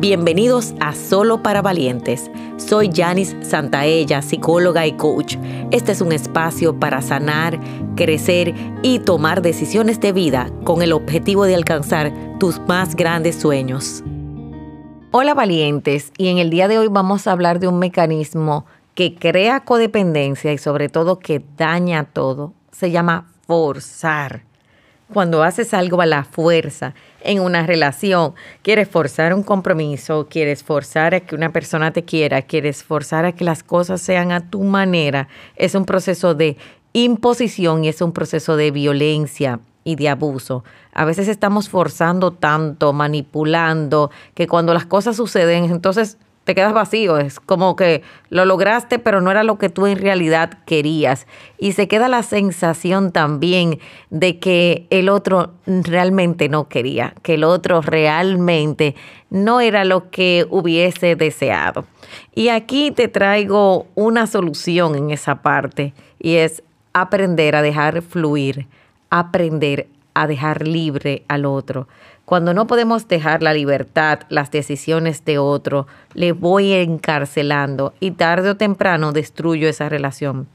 Bienvenidos a Solo para Valientes. Soy Janice Santaella, psicóloga y coach. Este es un espacio para sanar, crecer y tomar decisiones de vida con el objetivo de alcanzar tus más grandes sueños. Hola valientes, y en el día de hoy vamos a hablar de un mecanismo que crea codependencia y sobre todo que daña todo. Se llama forzar cuando haces algo a la fuerza en una relación, quieres forzar un compromiso, quieres forzar a que una persona te quiera, quieres forzar a que las cosas sean a tu manera, es un proceso de imposición y es un proceso de violencia y de abuso. A veces estamos forzando tanto, manipulando, que cuando las cosas suceden, entonces te quedas vacío, es como que lo lograste, pero no era lo que tú en realidad querías. Y se queda la sensación también de que el otro realmente no quería, que el otro realmente no era lo que hubiese deseado. Y aquí te traigo una solución en esa parte y es aprender a dejar fluir, aprender a dejar libre al otro. Cuando no podemos dejar la libertad, las decisiones de otro, le voy encarcelando y tarde o temprano destruyo esa relación.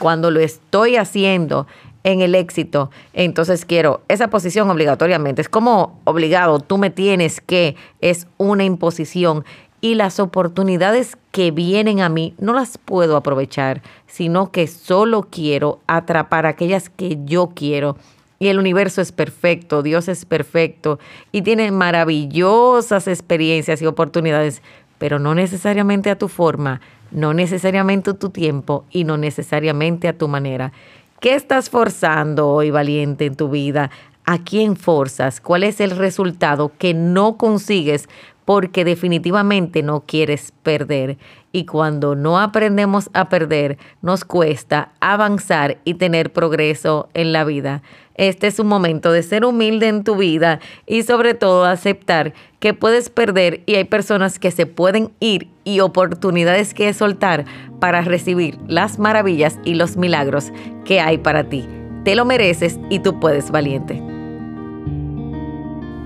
Cuando lo estoy haciendo en el éxito, entonces quiero esa posición obligatoriamente. Es como obligado, tú me tienes que, es una imposición y las oportunidades que vienen a mí no las puedo aprovechar, sino que solo quiero atrapar aquellas que yo quiero y el universo es perfecto, Dios es perfecto y tiene maravillosas experiencias y oportunidades, pero no necesariamente a tu forma, no necesariamente a tu tiempo y no necesariamente a tu manera. ¿Qué estás forzando hoy, valiente, en tu vida? ¿A quién forzas? ¿Cuál es el resultado que no consigues porque definitivamente no quieres perder? Y cuando no aprendemos a perder, nos cuesta avanzar y tener progreso en la vida. Este es un momento de ser humilde en tu vida y sobre todo aceptar que puedes perder y hay personas que se pueden ir y oportunidades que soltar para recibir las maravillas y los milagros que hay para ti. Te lo mereces y tú puedes, valiente.